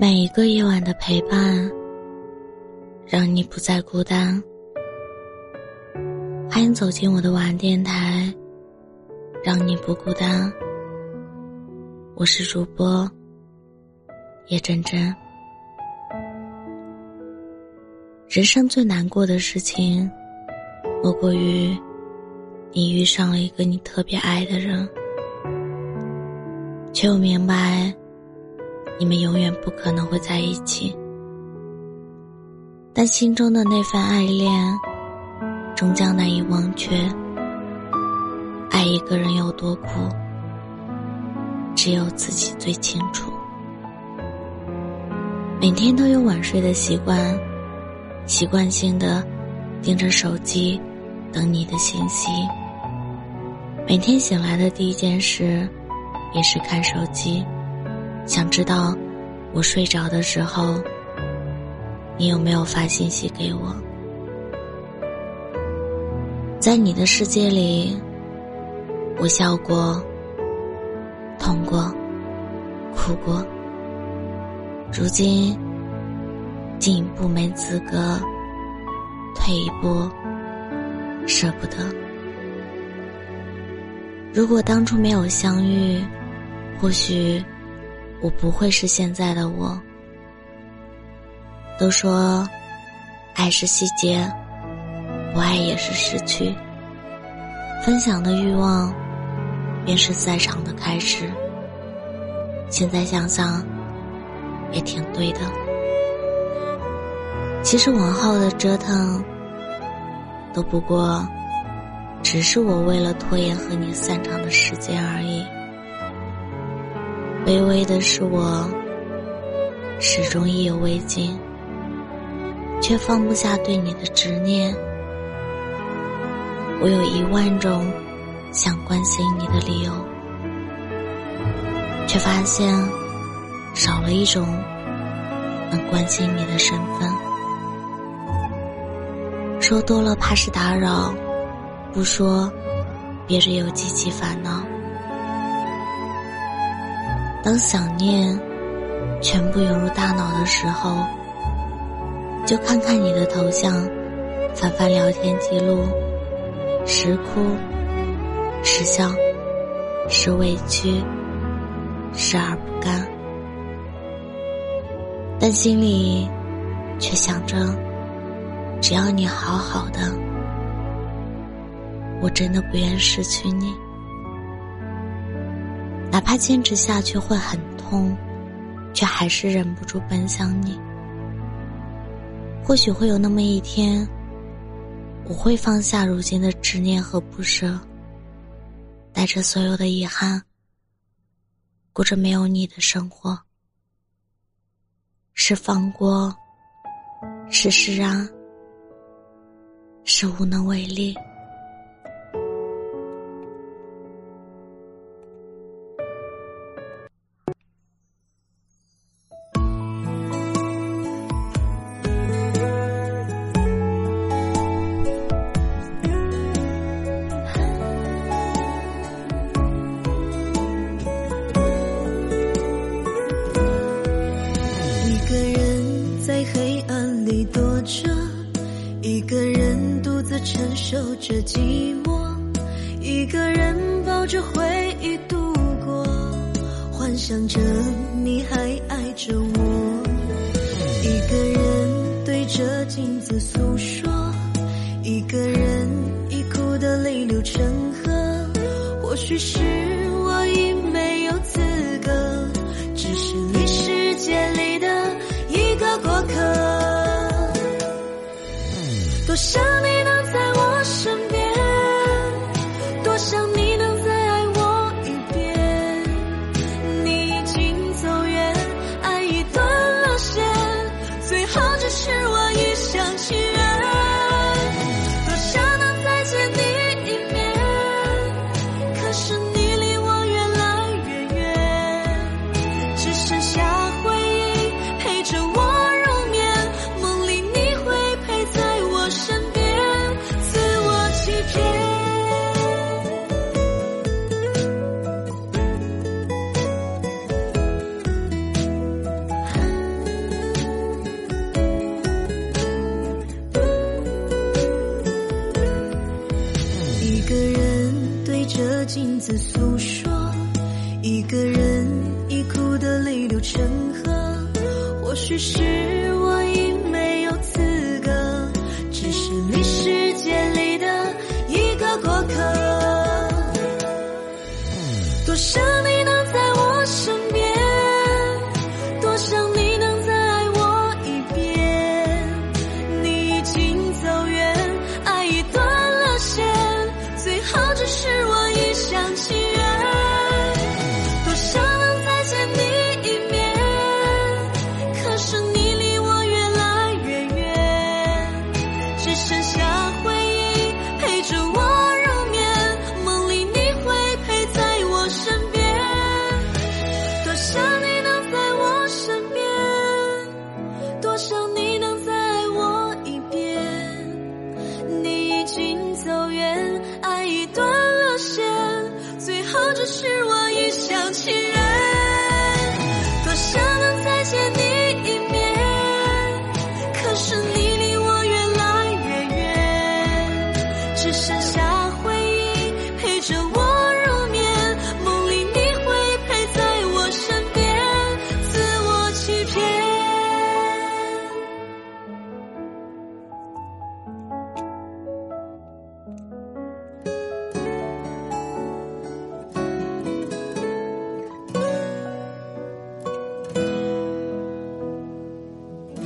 每一个夜晚的陪伴，让你不再孤单。欢迎走进我的晚安电台，让你不孤单。我是主播叶真真。人生最难过的事情，莫过于你遇上了一个你特别爱的人，却又明白。你们永远不可能会在一起，但心中的那份爱恋，终将难以忘却。爱一个人有多苦，只有自己最清楚。每天都有晚睡的习惯，习惯性的盯着手机，等你的信息。每天醒来的第一件事，也是看手机。想知道，我睡着的时候，你有没有发信息给我？在你的世界里，我笑过、痛过、哭过，如今进一步没资格，退一步舍不得。如果当初没有相遇，或许。我不会是现在的我。都说，爱是细节，不爱也是失去。分享的欲望，便是散场的开始。现在想想，也挺对的。其实往后的折腾，都不过，只是我为了拖延和你散场的时间而已。卑微的是我，始终意犹未尽，却放不下对你的执念。我有一万种想关心你的理由，却发现少了一种能关心你的身份。说多了怕是打扰，不说，别人又激起烦恼。当想念全部涌入大脑的时候，就看看你的头像，翻翻聊天记录，时哭，时笑，时委屈，时而不甘，但心里却想着，只要你好好的，我真的不愿失去你。哪怕坚持下去会很痛，却还是忍不住奔向你。或许会有那么一天，我会放下如今的执念和不舍，带着所有的遗憾，过着没有你的生活。是放过，是释然，是无能为力。着一个人独自承受着寂寞，一个人抱着回忆度过，幻想着你还爱着我。一个人对着镜子诉说，一个人已哭得泪流成河。或许是我想个人对着镜子诉说一个人已哭得泪流成河。或许是我已亲人多想能再见你一面？可是你离我越来越远只剩下